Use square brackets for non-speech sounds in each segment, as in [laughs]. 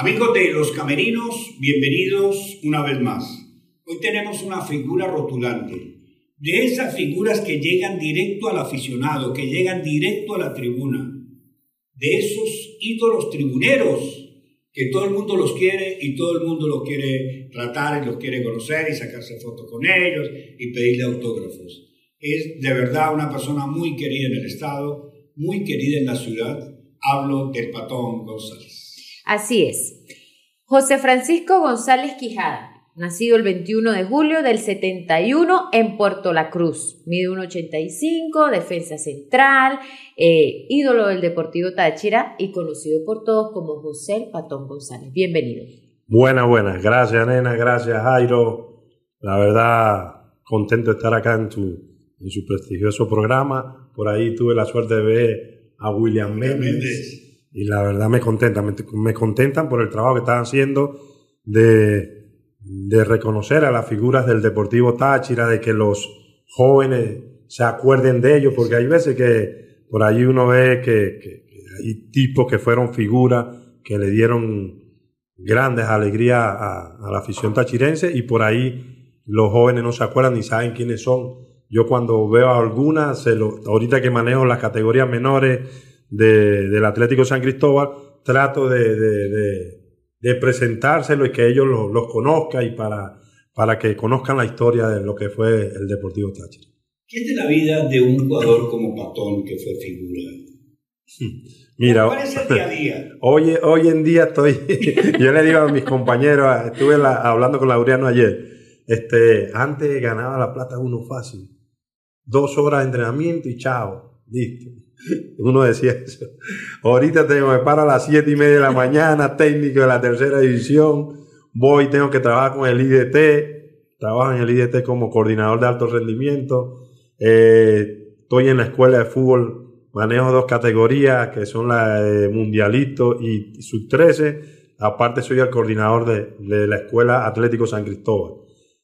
Amigos de Los Camerinos, bienvenidos una vez más. Hoy tenemos una figura rotulante. De esas figuras que llegan directo al aficionado, que llegan directo a la tribuna. De esos ídolos tribuneros que todo el mundo los quiere y todo el mundo los quiere tratar y los quiere conocer y sacarse fotos con ellos y pedirle autógrafos. Es de verdad una persona muy querida en el Estado, muy querida en la ciudad. Hablo del Patón González. Así es. José Francisco González Quijada, nacido el 21 de julio del 71 en Puerto La Cruz. Mide 1,85, defensa central, eh, ídolo del Deportivo Táchira y conocido por todos como José el Patón González. Bienvenido. Buenas, buenas. Gracias, nena. Gracias, Jairo. La verdad, contento de estar acá en, tu, en su prestigioso programa. Por ahí tuve la suerte de ver a William Méndez. Y la verdad me contenta, me, me contentan por el trabajo que están haciendo de de reconocer a las figuras del Deportivo Táchira, de que los jóvenes se acuerden de ellos, porque hay veces que por allí uno ve que, hay tipos que fueron figuras que le dieron grandes alegrías a, la afición tachirense y por ahí los jóvenes no se acuerdan ni saben quiénes son. Yo cuando veo algunas, ahorita que manejo las categorías menores del Atlético San Cristóbal, trato de de presentárselo y que ellos los conozcan y para, para que conozcan la historia de lo que fue el Deportivo Táchira. ¿Qué es de la vida de un jugador como Patón que fue figura? [laughs] Mira, ¿cuál es el día a día? [laughs] Hoy, hoy en día estoy, [laughs] yo le digo a mis compañeros, estuve hablando con Laureano ayer, este, antes ganaba la plata uno fácil, dos horas de entrenamiento y chao, listo. Uno decía eso. Ahorita tengo, me paro a las 7 y media de la mañana, técnico de la tercera división. Voy, tengo que trabajar con el IDT. Trabajo en el IDT como coordinador de alto rendimiento. Eh, estoy en la escuela de fútbol. Manejo dos categorías que son la de mundialito y sub 13. Aparte soy el coordinador de, de la escuela Atlético San Cristóbal.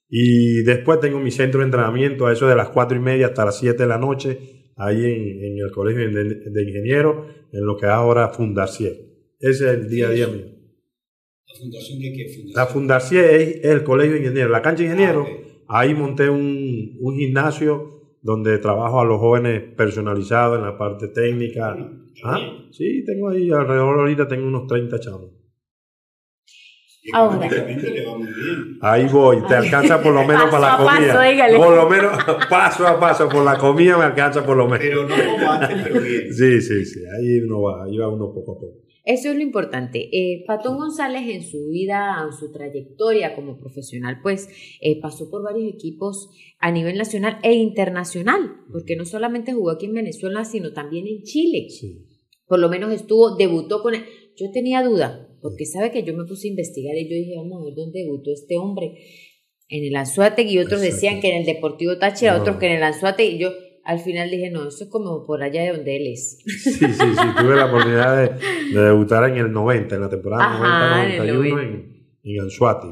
Y después tengo mi centro de entrenamiento a eso de las 4 y media hasta las 7 de la noche ahí en, el Colegio de, Ingenieros, en lo que ahora Fundacier. Ese es el día a día mío. ¿La fundación de qué? Fundación? La Fundacier es el Colegio de Ingenieros. La cancha de Ingenieros, ah, ahí monté un, un, gimnasio donde trabajo a los jóvenes personalizados en la parte técnica. ¿Ah? Sí, tengo ahí alrededor ahorita tengo unos 30 chavos. Ahora. Ahí voy, te alcanza por lo [laughs] menos para la comida. por lo menos [laughs] paso a paso, por la comida me alcanza por lo menos. Pero no como antes, pero bien. [laughs] Sí, sí, sí, ahí uno va, ahí va uno poco a poco. Eso es lo importante. Eh, Patón González en su vida, en su trayectoria como profesional, pues eh, pasó por varios equipos a nivel nacional e internacional, porque no solamente jugó aquí en Venezuela, sino también en Chile. Sí. Por lo menos estuvo, debutó con... Él. Yo tenía duda, porque sabe que yo me puse a investigar y yo dije, vamos a ver dónde debutó este hombre. En el Anzuate y otros decían que en el Deportivo Táchira, otros que en el Anzuate y yo al final dije, no, eso es como por allá de donde él es. Sí, sí, sí, tuve la oportunidad de, debutar en el 90, en la temporada 90-91 en, en, Anzuate.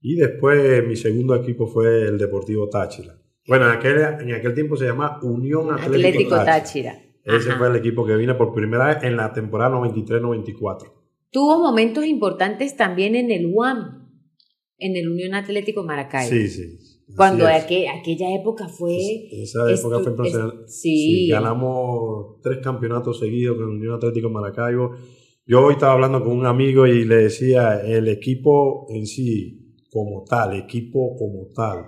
Y después mi segundo equipo fue el Deportivo Táchira. Bueno, en aquel, en aquel tiempo se llamaba Unión Atlético, Táchira. Ese fue el equipo que vine por primera vez en la temporada 93-94. Tuvo momentos importantes también en el UAM, en el Unión Atlético Maracaibo. Sí, sí. Cuando aquella época fue... esa época fue impresionante. Sí. Ganamos tres campeonatos seguidos con el Unión Atlético Maracaibo. Yo hoy estaba hablando con un amigo y le decía, el equipo en sí, como tal, equipo como tal,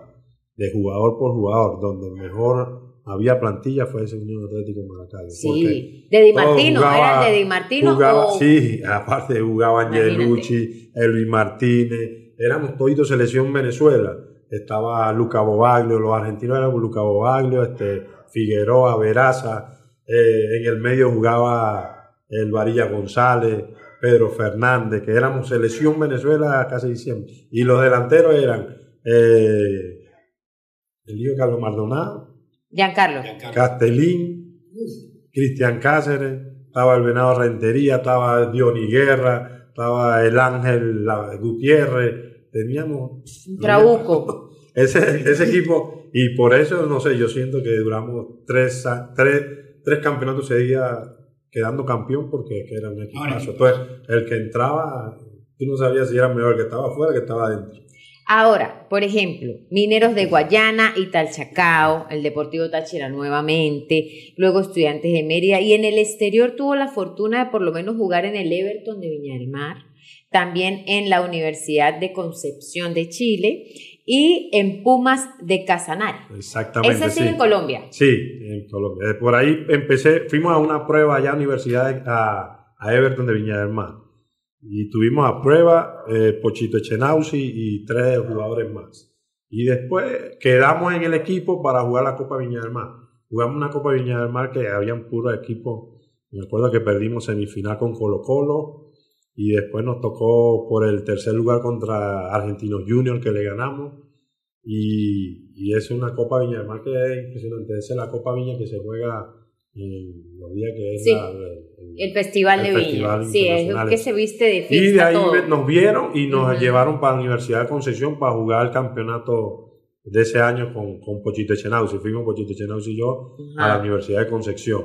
de jugador por jugador, donde mejor había plantilla fue ese Unión Atlético Maracaibo. Sí, de Di Martino, ¿era de Di Martino? Sí, aparte jugaba Angelucci, Elvis Martínez, éramos todos selección Venezuela. Estaba Luca Bobaglio, los argentinos eran Luca Bobaglio, este, Figueroa, Veraza, eh, en el medio jugaba el Varilla González, Pedro Fernández, que éramos selección Venezuela casi diciembre. Y los delanteros eran eh, el hijo Carlos Maldonado, Giancarlo. Castellín, Cristian Cáceres, estaba el Venado Rentería, estaba Diony Guerra, estaba el Ángel Gutiérrez, teníamos... Un trabuco. [laughs] Ese, ese equipo, y por eso, no sé, yo siento que duramos tres, tres, tres campeonatos seguía quedando campeón porque era un equipazo. Entonces, el que entraba tú no sabías si era mejor que estaba afuera que estaba adentro. Ahora, por ejemplo, Mineros de Guayana y Talchacao, el Deportivo Táchira nuevamente, luego Estudiantes de Mérida y en el exterior tuvo la fortuna de por lo menos jugar en el Everton de Viña del Mar, también en la Universidad de Concepción de Chile y en Pumas de Casanare. Exactamente. Ese sí, en Colombia. Sí, en Colombia. Por ahí empecé, fuimos a una prueba allá a la Universidad, a, a Everton de Viña del Mar. Y tuvimos a prueba eh, Pochito Echenauzi y tres jugadores más. Y después quedamos en el equipo para jugar la Copa Viña del Mar. Jugamos una Copa Viña del Mar que habían puro equipo. Me acuerdo que perdimos semifinal con Colo Colo y después nos tocó por el tercer lugar contra Argentinos Junior que le ganamos. Y, y es una Copa Viña del Mar que es impresionante. Esa es la Copa Viña que se juega en los días que es Sí. la- el- El Festival El de Viña. Festival Sí, es que se viste de Y de fiesta ahí todo. nos vieron y nos llevaron para la Universidad de Concepción para jugar el campeonato de ese año con, con Pochito Echenauzi. Fuimos Pochito Echenauzi y yo a la. Universidad de Concepción.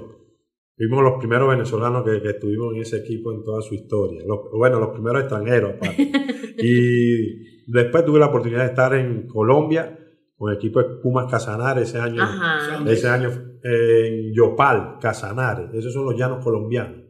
Fuimos los primeros venezolanos que, que estuvimos en ese equipo en toda su historia. Los- bueno, los primeros extranjeros. [laughs] y después tuve la oportunidad de estar en Colombia con el equipo de Pumas Casanare ese año. Ajá. Ese año eh, en Yopal, Casanare. Esos son los llanos colombianos.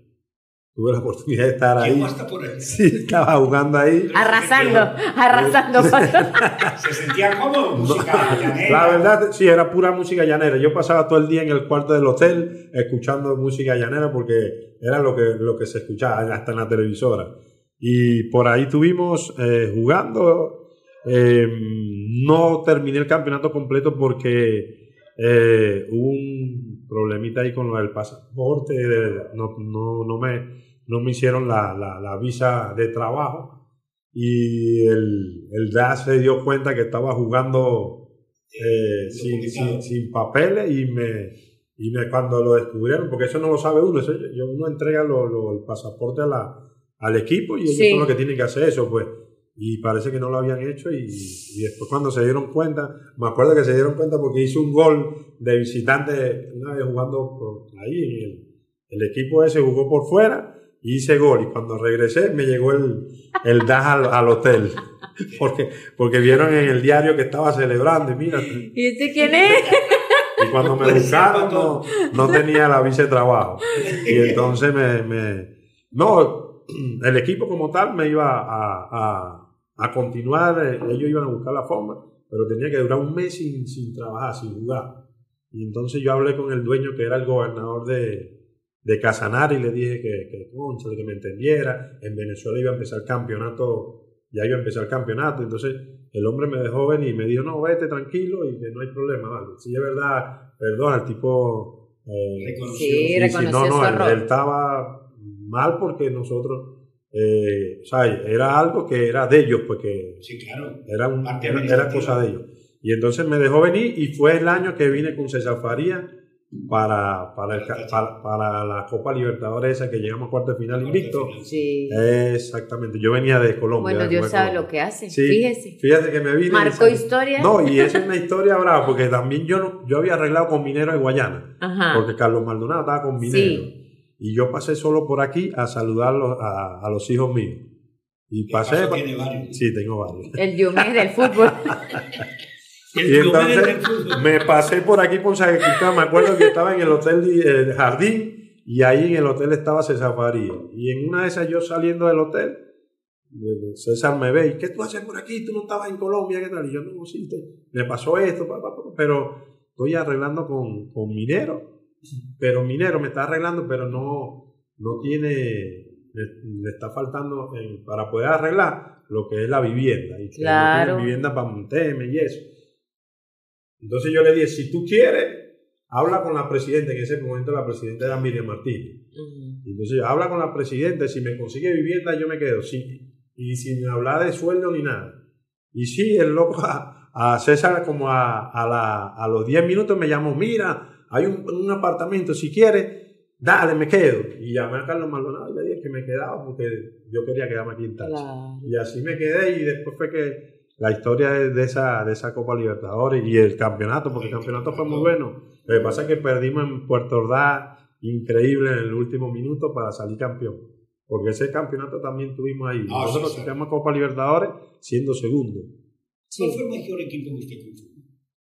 Tuve la oportunidad de estar ahí. Hasta por ahí. Sí, estaba jugando ahí. Arrasando, arrasando. [laughs] Se sentía cómodo, música llanera. La verdad, sí, era pura música llanera. Yo pasaba todo el día en el cuarto del hotel escuchando música llanera porque era lo que, lo que se escuchaba hasta en la televisora. Y por ahí tuvimos eh, jugando. Eh, no terminé el campeonato completo porque eh, un problemita ahí con lo del pasaporte. no, no, no, me, no me hicieron la, la, la visa de trabajo. Y el, el DAS se dio cuenta que estaba jugando eh, sin, sin, sin papeles y me, y me cuando lo descubrieron, porque eso no lo sabe uno, eso, yo- uno entrega lo- lo- el pasaporte a la, al equipo y ellos Sí. son los que tienen que hacer eso, pues. Y parece que no lo habían hecho y, y después cuando se dieron cuenta, me acuerdo que se dieron cuenta porque hice un gol de visitante una vez jugando por ahí, en el, el equipo ese jugó por fuera y hice gol y cuando regresé me llegó el, el DAS al, al hotel. [laughs] Porque, porque vieron en el diario que estaba celebrando y mira, y ¿Y este quién es? [laughs] cuando me buscaron no, no tenía la visa de trabajo. Y [laughs] entonces me, me- no, el equipo como tal me iba a, a, a continuar, eh, ellos iban a buscar la forma, pero tenía que durar un mes sin, sin trabajar, sin jugar. Y entonces yo hablé con el dueño que era el gobernador de, de Casanare y le dije que, que, cónchale, que me entendiera. En Venezuela iba a empezar el campeonato, ya iba a empezar el campeonato. Entonces el hombre me dejó venir y me dijo, no, vete tranquilo y que no hay problema. Vale. Si es verdad, perdón, el tipo... eh, Reconoció. Sí, reconoció no, su no, él, él estaba mal porque nosotros, eh, o sea, era algo que era de ellos, porque Sí, claro. era, un- era, cosa de ellos. Y entonces me dejó venir y fue el año que vine con César Faría para, para, el para, para la Copa Libertadores esa que llegamos a cuarto de final invicto. Sí. Exactamente, yo venía de Colombia. Bueno, Dios sabe Colombia. lo que hace. Sí, Fíjese. Fíjate que me vine. Marcó historia. No, y esa es una historia brava, porque también yo, no- yo había arreglado con Minero de Guayana, Ajá. porque Carlos Maldonado estaba con Minero. Sí. Y yo pasé solo por aquí a saludar a, a los hijos míos. Y pasé. Tiene varios. Sí, tengo varios. El Diomedes del fútbol. [laughs] El Y entonces del fútbol. me pasé por aquí por San Cristóbal. Me acuerdo que estaba en el hotel de- eh, Jardín y ahí en el hotel estaba César Faría. Y en una de esas yo saliendo del hotel, César me ve y ¿qué tú haces por aquí? ¿Tú no estabas en Colombia? ¿Qué tal? Y yo no, sí, te- me pasó esto, pa, pa, pa, pero estoy arreglando con, con Minero. Pero Minero me está arreglando, pero no, no tiene, le, le está faltando eh, para poder arreglar lo que es la vivienda. Y que no Claro. tienen vivienda para montarme y eso. Entonces yo le dije, si tú quieres, habla con la presidenta, en ese momento la presidenta era Miriam Martínez. Ujú. Entonces habla con la presidenta, si me consigue vivienda yo me quedo, sí. Y sin hablar de sueldo ni nada. Y sí, el loco a, a César como a, a, la- a los 10 minutos me llamó, mira, hay un, un apartamento, si quieres, dale, me quedo. Y llamé a Carlos Maldonado y le dije que me quedaba porque yo quería quedarme aquí en Táchira. Claro. Y así me quedé y después fue que la historia de, esa, de esa Copa Libertadores y el campeonato, porque el campeonato fue muy bueno. Lo que pasa es que perdimos en Puerto Ordaz increíble en el último minuto para salir campeón. porque ese campeonato también tuvimos ahí. Ah, Nosotros sí, sí. quedamos Copa Libertadores siendo segundo. ¿Cuál fue el mejor equipo que usted?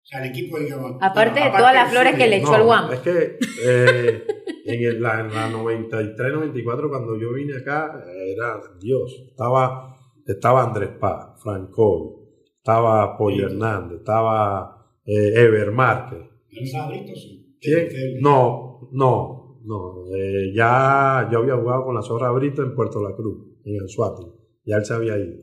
O sea, el equipo, digamos. Aparte bueno, de todas las flores que le echó el Guam. Es que eh, en, el- la, en la 93-94, cuando yo vine acá, era Dios. Estaba, estaba Andrés Paz, Franco, estaba Pollo Sí. Hernández, estaba eh, Ever Márquez. ¿No estaba Brito? Sí. No, no, no. eh, ya yo había jugado con la Zorra Brito en Puerto La Cruz, en Anzuati. Ya él se había ido.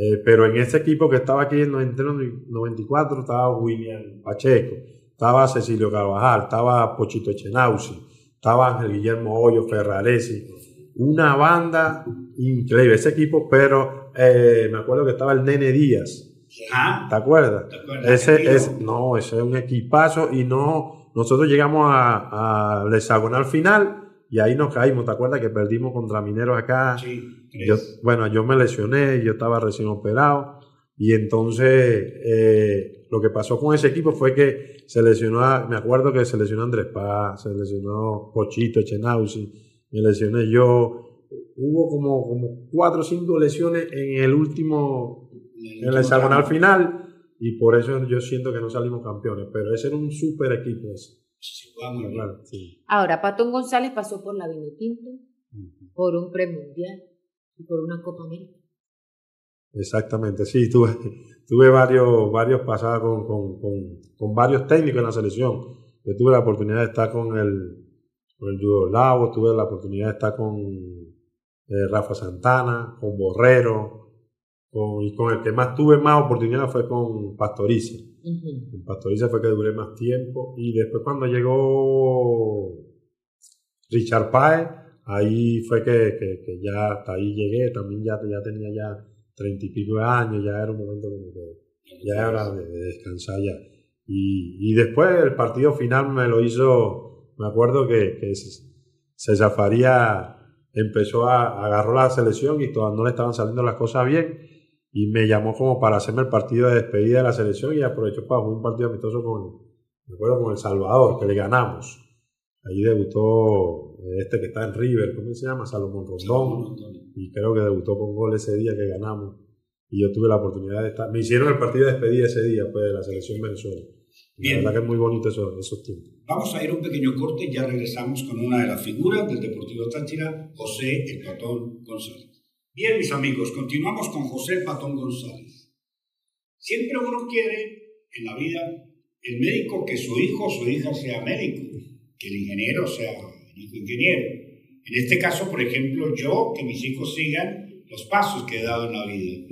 Eh, pero en ese equipo que estaba aquí en 93-94 estaba William Pacheco, estaba Cecilio Carvajal, estaba Pochito Echenauzi, estaba Ángel Guillermo Hoyo, Ferraresi. Una banda increíble ese equipo, pero eh, me acuerdo que estaba el Nene Díaz. Ah, ¿Te acuerdas? ¿te acuerdas? Ese es, no, ese es un equipazo y no, nosotros llegamos a, al hexagonal final y ahí nos caímos, ¿te acuerdas que perdimos contra Mineros acá? Sí, Yo, bueno, yo me lesioné, yo estaba recién operado. Y entonces eh, lo que pasó con ese equipo fue que se lesionó, a- me acuerdo que se lesionó Andrés Paz, se lesionó Pochito Echenauzi, me lesioné yo, hubo como, como cuatro o cinco lesiones en el último, en el hexagonal final. Y por eso yo siento que no salimos campeones, pero ese era un super equipo ese. Muy. Claro, sí. Ahora, Patón González pasó por la Vinotinto, por un premundial y por una Copa América. Exactamente, sí, tuve, tuve varios, varios pasados con, con, con, con varios técnicos en la selección. Yo tuve la oportunidad de estar con el, con el Yugoslavo, tuve la oportunidad de estar con eh, Rafa Santana, con Borrero, con, y con el que más tuve más oportunidad fue con Pastoriza. En Pastoriza fue que duré más tiempo. Y después cuando llegó Richard Paez, ahí fue que, que- que ya hasta ahí llegué. También ya, ya tenía ya treinta y pico de años, ya era un momento como que ya era hora de, de descansar ya. Y, y después el partido final me lo hizo, me acuerdo que, que César Faría empezó a, agarró la selección y todavía no le estaban saliendo las cosas bien y me llamó como para hacerme el partido de despedida de la selección y aprovechó para jugar un partido amistoso con, me acuerdo, con El Salvador, que le ganamos. Ahí debutó este que está en River, ¿cómo se llama? Salomón Rondón y creo que debutó con gol ese día que ganamos. Y yo tuve la oportunidad de estar. Me hicieron el partido de despedida ese día, pues, de la selección Venezuela. Bien. La verdad que es muy bonito esos, esos tiempos. Vamos a ir a un pequeño corte y ya regresamos con una de las figuras del Deportivo Táchira, José el Patón González. Bien, mis amigos, continuamos con José Patón González. Siempre uno quiere en la vida el médico que su hijo o su hija sea médico, que el ingeniero sea hijo ingeniero. En este caso, por ejemplo, yo, que mis hijos sigan los pasos que he dado en la vida.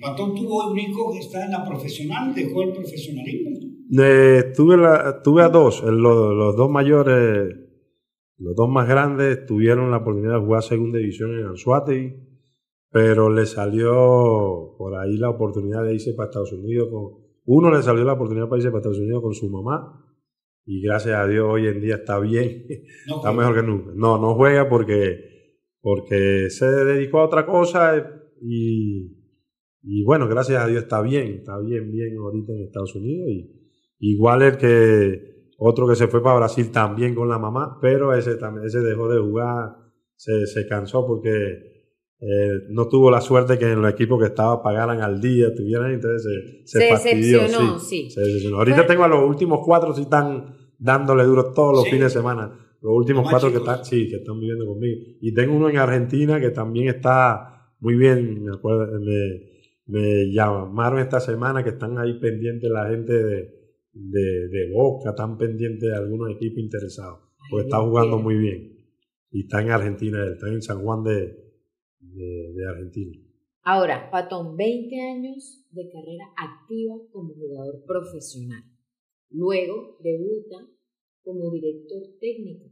Patón tuvo un hijo que está en la profesional, dejó el profesionalismo. Eh, tuve, la, tuve a dos, los, los dos mayores, los dos más grandes tuvieron la oportunidad de jugar segunda división en Anzuategui, pero le salió por ahí la oportunidad de irse para Estados Unidos con, uno le salió la oportunidad para irse para Estados Unidos con su mamá. Y gracias a Dios hoy en día está bien, No [laughs] está mejor que nunca. No, no juega porque, porque se dedicó a otra cosa y, y bueno, gracias a Dios está bien, está bien, bien ahorita en Estados Unidos. Y igual el que otro que se fue para Brasil también con la mamá, pero ese también ese dejó de jugar, se, se cansó porque eh, no tuvo la suerte que en los equipos que estaba pagaran al día, tuvieran, entonces se, se, Se fastidió, decepcionó, sí, sí. se decepcionó. Ahorita Bueno. tengo a los últimos cuatro si están dándole duro todos los Sí. fines de semana. Los últimos Los cuatro que están, sí, que están viviendo conmigo. Y tengo uno en Argentina que también está muy bien, me acuerdo, me, me llamaron esta semana que están ahí pendientes la gente de, de, de Boca, están pendientes de algunos equipos interesados, porque está jugando muy bien. Y está en Argentina, él está en San Juan de, de, de Argentina. Ahora, Patón, 20 años de carrera activa como jugador profesional. Luego debuta como director técnico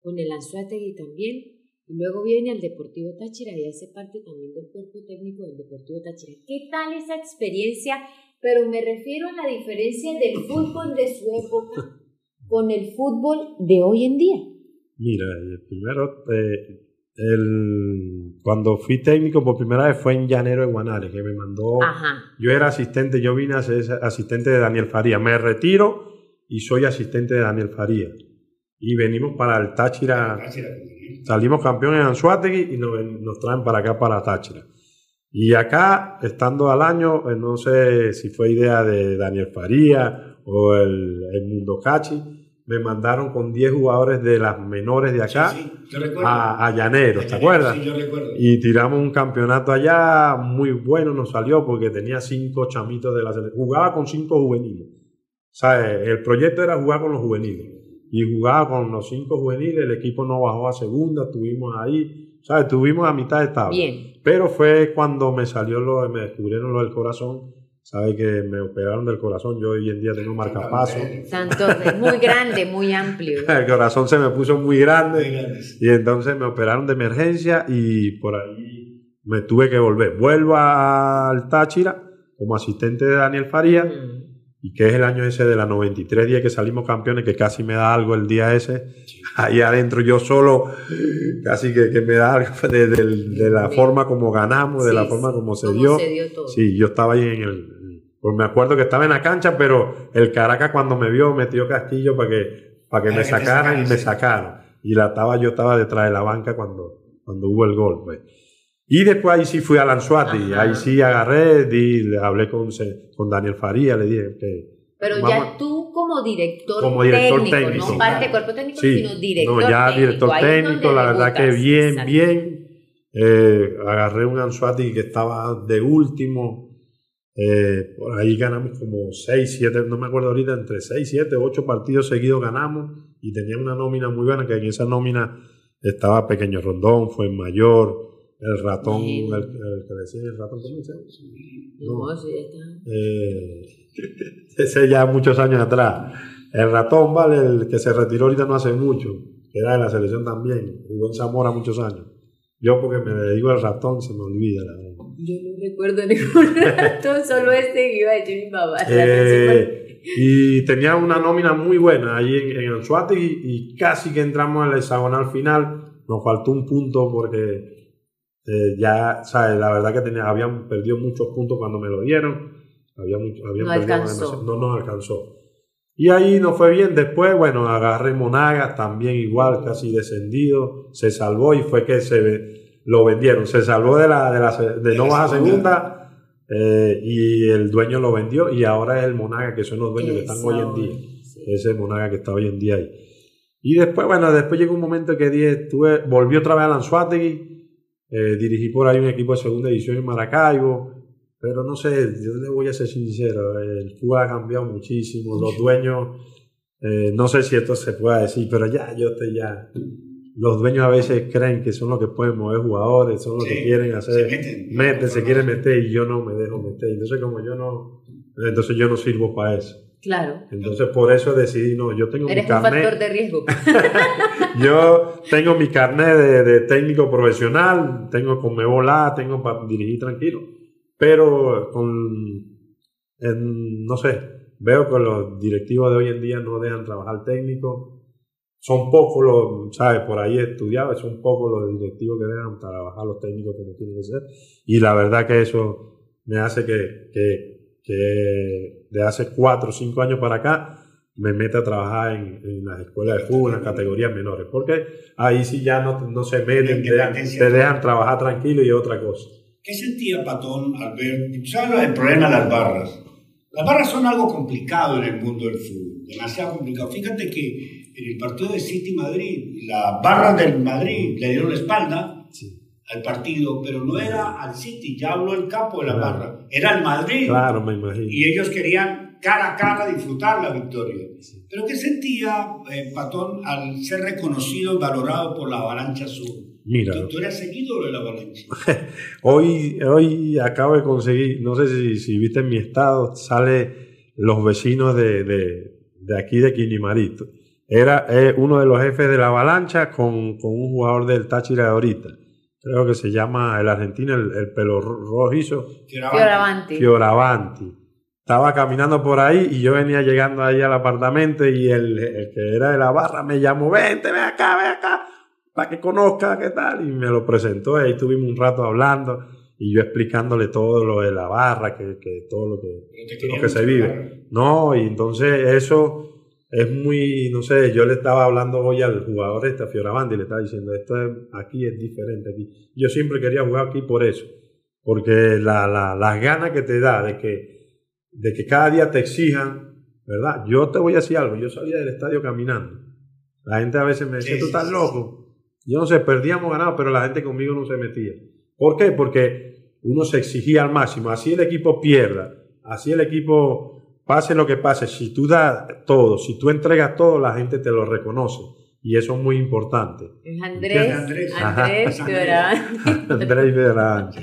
con el Anzuategui también. Y luego viene al Deportivo Táchira y hace parte también del cuerpo técnico del Deportivo Táchira. ¿Qué tal esa experiencia? Pero me refiero a la diferencia del fútbol de su época [laughs] con el fútbol de hoy en día. Mira, eh, primero, eh, el, cuando fui técnico por primera vez fue en Llanero de Guanare, que me mandó Ajá. Yo era asistente, yo vine a ser asistente de Daniel Faría. Me retiro y soy asistente de Daniel Faría. y venimos para el Táchira. Táchira. Salimos campeones en Anzuategui y nos, nos traen para acá, para Táchira. Y acá, estando al año, eh, no sé si fue idea de Daniel Faría o el, el Mundo Cachi, me mandaron con 10 jugadores de las menores de acá Sí, sí, a, a Llaneros, ¿te acuerdas? Sí, yo recuerdo. Y tiramos un campeonato allá muy bueno, nos salió porque tenía cinco chamitos de la selección. Jugaba con cinco juveniles. O sea, el proyecto era jugar con los juveniles. Y jugaba con los cinco juveniles, el equipo no bajó a segunda, estuvimos ahí. O sea, estuvimos a mitad de tabla. Bien. Pero fue cuando me salió lo, me descubrieron lo del corazón. Sabe que me operaron del corazón. Yo hoy en día tengo marcapaso. Santo, muy grande, muy amplio. [laughs] El corazón se me puso muy grande. Y entonces me operaron de emergencia y por ahí me tuve que volver. Vuelvo al Táchira como asistente de Daniel Faría Mm. Y que es el año ese de la 93 día que salimos campeones, que casi me da algo el día ese. [laughs] Ahí adentro yo solo, casi que, que me da algo [laughs] de, de- de la Sí. forma como ganamos, de la Sí, forma sí. como se dio. se dio todo. Sí, yo estaba ahí en el... Pues me acuerdo que estaba en la cancha, pero el Caracas cuando me vio metió Castillo para que, para que me sacaran y me sacaron. Y la estaba, yo estaba detrás de la banca cuando, cuando hubo el gol. Y después ahí sí fui a Lanzuati, ahí sí agarré, di, hablé con, con Daniel Faría, le dije que... Pero Vamos- ya tú como director, Como director técnico, técnico. no parte de cuerpo técnico, Sí, sino director no, ya técnico. director técnico, la verdad que bien, Exacto. bien. Eh, agarré un Anzuati que estaba de último. Eh, por ahí ganamos como 6, 7, no me acuerdo ahorita, entre 6, 7, 8 partidos seguidos ganamos y tenía una nómina muy buena, que en esa nómina estaba Pequeño Rondón, fue mayor, el ratón, el, el que decía el ratón, ¿cómo se llama? No, sí, ya está. Eh, [laughs] ese ya muchos años atrás. El ratón, vale, el que se retiró ahorita no hace mucho, que era de la selección también, jugó en Zamora muchos años. Yo porque me dedico al ratón se me olvida la verdad. Yo no recuerdo [laughs] ningún rato, solo este que iba a decir mi mamá. Eh, y tenía una nómina muy buena ahí en, en Anzoátegui y casi que entramos en el hexagonal final. Nos faltó un punto porque eh, ya, ¿sabes? La verdad que tenía, habían perdido muchos puntos cuando me lo dieron. Había mucho, habían No perdido alcanzó. No nos alcanzó. Y ahí nos fue bien. Después, bueno, agarré Monagas, también igual, casi descendido. Se salvó y fue que se lo vendieron. Se salvó de, la, de, la, de no baja segunda. eh, y el dueño lo vendió y ahora es el Monaga, que son los dueños que están hoy en día. sí. Ese Monaga que está hoy en día ahí. Y después, bueno, después llegó un momento que dije, estuve, volví otra vez a Lanzuategui, eh, dirigí por ahí un equipo de segunda división en Maracaibo, pero no sé, yo le voy a ser sincero, el fútbol ha cambiado muchísimo, los dueños, eh, no sé si esto se puede decir, pero ya, yo estoy ya, los dueños a veces creen que son los que pueden mover jugadores, son los que Sí, quieren se hacer, meten. meten, se quieren meter y yo no me dejo meter, entonces como yo no, entonces yo no sirvo para eso. Claro. Entonces por eso decidí, no, yo tengo Eres mi un factor carnet, de riesgo. [laughs] yo tengo mi carnet de, de técnico profesional, tengo con Mebola, tengo para dirigir tranquilo, pero con, en- no sé, veo que los directivos de hoy en día no dejan trabajar técnico, son pocos los, ¿sabes? Por ahí he estudiado, son pocos los directivos que dejan trabajar los técnicos como tienen que ser, y la verdad que eso me hace que, que, que de hace cuatro o cinco años para acá me mete a trabajar en, en las escuelas de fútbol, en las categorías menores, porque ahí sí ya no, no se meten, te dejan, te dejan trabajar tranquilo y es otra cosa. ¿Qué sentía Patón al ver, sabes el problema de las barras? Las barras son algo complicado en el mundo del fútbol, demasiado complicado. Fíjate que en el partido de City Madrid, las barras del Madrid le dieron la espalda Sí. al partido, pero no era al City, ya habló el campo de la barra, era el Madrid. Claro, me imagino. Y ellos querían cara a cara disfrutar la victoria. Pero ¿qué sentía eh, Patón al ser reconocido y valorado por la Avalancha Sur? Mira, Tú, tú eras seguido de la Avalancha. [laughs] hoy, hoy acabo de conseguir, no sé si, si viste en mi estado, sale los vecinos de, de, de aquí de Quinimarito. Era eh, uno de los jefes de la avalancha con, con un jugador del Táchira de ahorita. Creo que se llama el argentino, el, el pelo ro- rojizo, Fioravanti. Fioravanti. Estaba caminando por ahí y yo venía llegando ahí al apartamento y el, el que era de la barra me llamó, vente, ven acá, ven acá, para que conozca qué tal. Y me lo presentó y ahí estuvimos un rato hablando y yo explicándole todo lo de la barra, que, que todo lo que, lo que se mucho vive. No, y entonces eso es muy, no sé, yo le estaba hablando hoy al jugador este, a Fioravanti, le estaba diciendo, esto es, aquí es diferente. Aquí. Yo siempre quería jugar aquí por eso, porque la, la, las ganas que te da de que, de que cada día te exijan, ¿verdad? Yo te voy a decir algo, yo salía del estadio caminando. La gente a veces me decía, tú estás loco. Yo no sé, perdíamos ganado, pero la gente conmigo no se metía. ¿Por qué? Porque uno se exigía al máximo. Así el equipo pierda, así el equipo pase lo que pase. Si tú das todo, si tú entregas todo, la gente te lo reconoce. Y eso es muy importante. Es Andrés, Andrés. Andrés. Fioravanti. Andrés Fioravanti.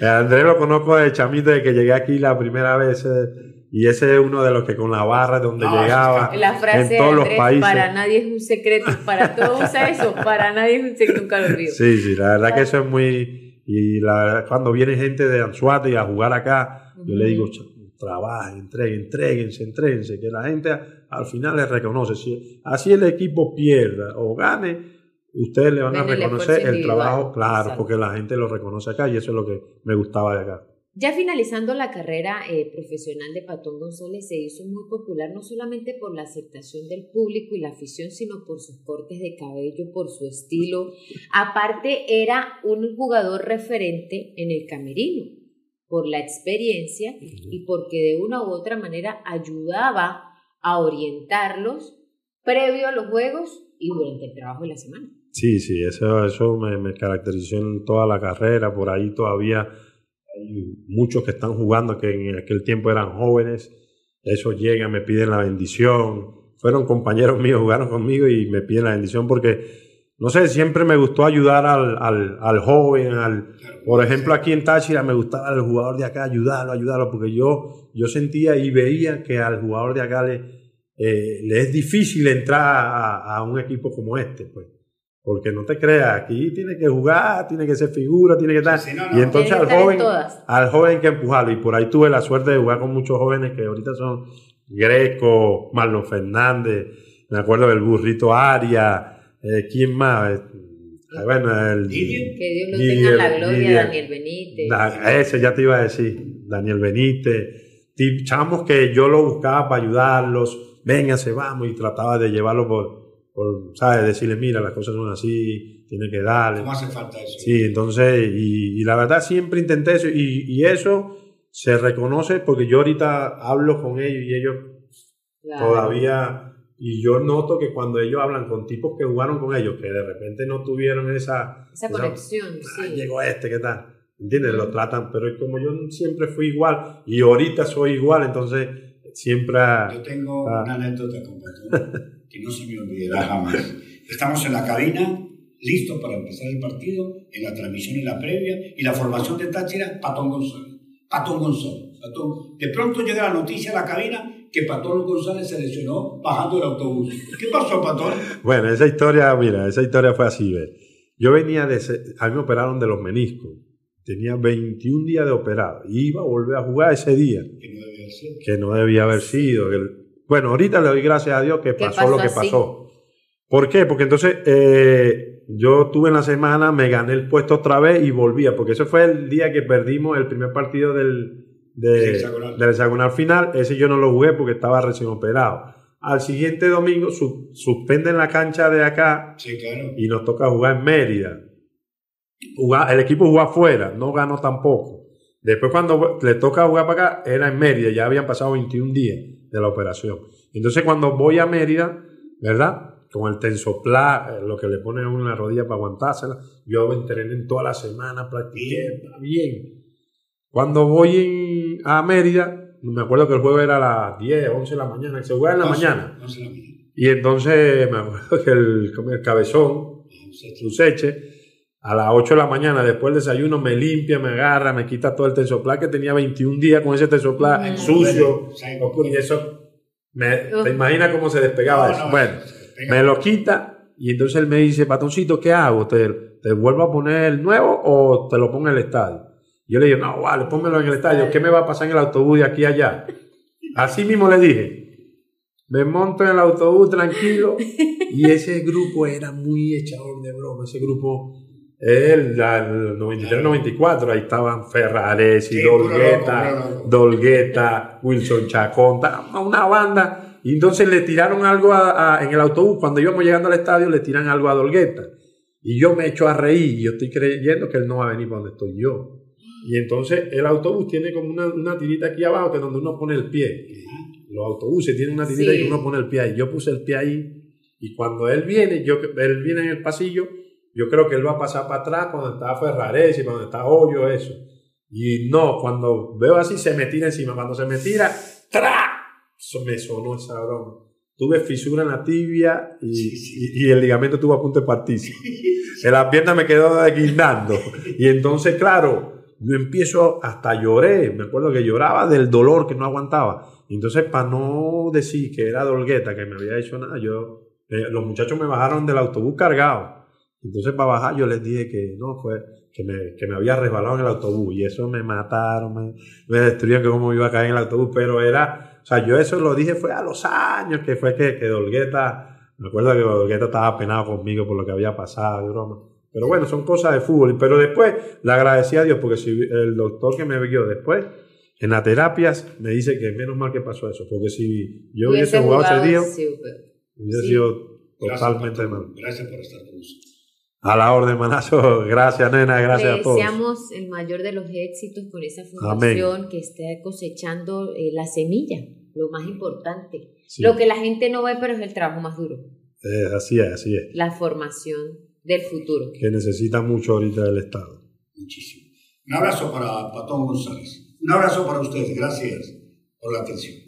Eh, Andrés lo conozco de chamito de que llegué aquí la primera vez. eh, y ese es uno de los que con la barra donde No, llegaba. La frase en de todos los Andrés, países. para nadie es un secreto, para todos usa eso, para nadie es un secreto, nunca lo olvido. Sí, sí, la verdad que eso es muy... Y la verdad, cuando viene gente de Anzuate a jugar acá, yo le digo, "Ch- trabajen, entreguen, entreguense, entreguense, que la gente al final les reconoce. Si así el equipo pierda o gane, ustedes le van a el reconocer el trabajo, claro, Exacto. porque la gente lo reconoce acá y eso es lo que me gustaba de acá. Ya finalizando la carrera eh, profesional de Patón González, se hizo muy popular no solamente por la aceptación del público y la afición, sino por sus cortes de cabello, por su estilo. Aparte, era un jugador referente en el camerino, por la experiencia y porque de una u otra manera ayudaba a orientarlos previo a los juegos y durante el trabajo de la semana. Sí, sí, eso, eso me, me caracterizó en toda la carrera. Por ahí todavía hay muchos que están jugando que en aquel tiempo eran jóvenes. Esos llegan, me piden la bendición. Fueron compañeros míos, jugaron conmigo y me piden la bendición porque, no sé, siempre me gustó ayudar al, al, al joven. Al, por ejemplo, aquí en Táchira me gustaba el jugador de acá ayudarlo, ayudarlo, porque yo, yo sentía y veía que al jugador de acá le, eh, le es difícil entrar a, a un equipo como este, pues. Porque no te creas, aquí tiene que jugar, tiene que ser figura, tiene que estar. Sí, no, no. Y entonces Tiene al joven, al joven hay que empujarlo. Y por ahí tuve la suerte de jugar con muchos jóvenes que ahorita son Greco, Marlon Fernández, me acuerdo del burrito Aria, eh, ¿quién más? Eh, bueno, el, Didier. Que Dios lo Didier, tenga en la gloria, Didier. Daniel Benítez. Da- ese ya te iba a decir, Daniel Benítez, chamos que yo lo buscaba para ayudarlos, vénganse, vamos, y trataba de llevarlo por, por, ¿sabes? Decirle, mira, las cosas son así, tiene que darle. ¿Cómo hace falta eso? Sí, entonces, y, y la verdad siempre intenté eso, y, y eso se reconoce porque yo ahorita hablo con ellos y ellos Claro. todavía, y yo noto que cuando ellos hablan con tipos que jugaron con ellos, que de repente no tuvieron esa, Esa conexión, "Ah, sí. llegó este, ¿qué tal? ¿Entiendes? Lo tratan, pero como yo siempre fui igual y ahorita soy igual, entonces siempre... Yo tengo Ah. una anécdota con Patón que no se me olvidará jamás. Estamos en la cabina, listos para empezar el partido, en la transmisión y la previa, y la formación de Táchira, Patón González. Patón González. Patón. De pronto llega la noticia a la cabina que Patón González se lesionó bajando del autobús. ¿Qué pasó, Patón? Bueno, esa historia, mira, esa historia fue así, ¿ves? Yo venía de... ese- a mí me operaron de los meniscos. Tenía 21 días de operado. Iba a volver a jugar ese día. Que no debía ser. que no debía haber sido. El- bueno, ahorita le doy gracias a Dios que Que pasó, pasó lo que así. pasó. ¿Por qué? Porque entonces eh, yo tuve en la semana, me gané el puesto otra vez y volvía, porque ese fue el día que perdimos el primer partido del, de- hexagonal. del hexagonal final. Ese yo no lo jugué porque estaba recién operado. Al siguiente domingo su- suspenden la cancha de acá Sí, claro. y nos toca jugar en Mérida. El equipo jugó afuera, no ganó tampoco. Después cuando le toca jugar para acá, era en Mérida, ya habían pasado 21 días de la operación. Entonces cuando voy a Mérida, ¿verdad? Con el tensoplá, eh, lo que le ponen a uno en la rodilla para aguantársela, yo entrené en toda la semana, practiqué bien. Cuando voy en- a Mérida, me acuerdo que el juego era a las 10, 11 de la mañana, que se juega en la mañana. once de la mañana. Y entonces me acuerdo que el, el cabezón, Once. Suseche, a las 8 de la mañana, después del desayuno, me limpia, me agarra, me quita todo el tensoplá que tenía 21 días con ese tensoplá sucio. Y eso, me. ¿te imaginas cómo se despegaba No, eso? no, bueno, me lo quita y entonces él me dice, patoncito, ¿qué hago? ¿Te, ¿Te vuelvo a poner el nuevo o te lo pongo en el estadio? Yo le digo, no, vale, pónmelo en el estadio. ¿Qué me va a pasar en el autobús de aquí a allá? Así mismo le dije. Me monto en el autobús tranquilo y ese grupo era muy echador de broma. Ese grupo, el, el 93-94, ahí estaban Sí, puro loco, Dolgueta. Dolgueta, Wilson Chacón, una banda. Y entonces le tiraron algo a- a- en el autobús. Cuando íbamos llegando al estadio, le tiran algo a Dolgueta. Y yo me echo a reír. Y yo estoy creyendo que él no va a venir para donde estoy yo. Y entonces el autobús tiene como una, una tirita aquí abajo que es donde uno pone el pie. Los autobuses tienen una tirita Sí. y uno pone el pie ahí. Yo puse el pie ahí. Y cuando él viene, yo, él viene en el pasillo, yo creo que él va a pasar para atrás cuando está Ferraresi, cuando está Hoyo, eso. Y no, cuando veo así, se me tira encima. Cuando se me tira, ¡tra! Eso me sonó esa broma. Tuve fisura en la tibia y, Sí, sí. y- y el ligamento estuvo a punto de partirse. La pierna me quedó guindando. Y entonces, claro, yo empiezo hasta lloré. Me acuerdo que lloraba del dolor que no aguantaba. Entonces, para no decir que era Dolgueta, que me había hecho nada, yo, eh, los muchachos me bajaron del autobús cargado. Entonces, para bajar, yo les dije que no, fue que me, que me había resbalado en el autobús. Y eso me mataron, me, me destruyeron, que cómo iba a caer en el autobús. Pero era, o sea, yo eso lo dije fue a los años, que fue que, que Dolgueta, me acuerdo que Dolgueta estaba penado conmigo por lo que había pasado y broma. Pero bueno, son cosas de fútbol. Pero después le agradecí a Dios porque si el doctor que me vio después en las terapias me dice que menos mal que pasó eso. Porque si yo hubiese, jugado, ese día, hubiese Sí. sido Gracias, totalmente Pato. mal. Gracias por estar con nosotros. A la orden, manazo. [laughs] Gracias, nena. Gracias Le a todos. deseamos el mayor de los éxitos con esa fundación que esté cosechando eh, la semilla, lo más importante. Sí. Lo que la gente no ve, pero es el trabajo más duro, Eh, así es, así es. la formación del futuro. Que necesita mucho ahorita el Estado. Muchísimo. Un abrazo para Patón González. Un abrazo para ustedes. Gracias por la atención.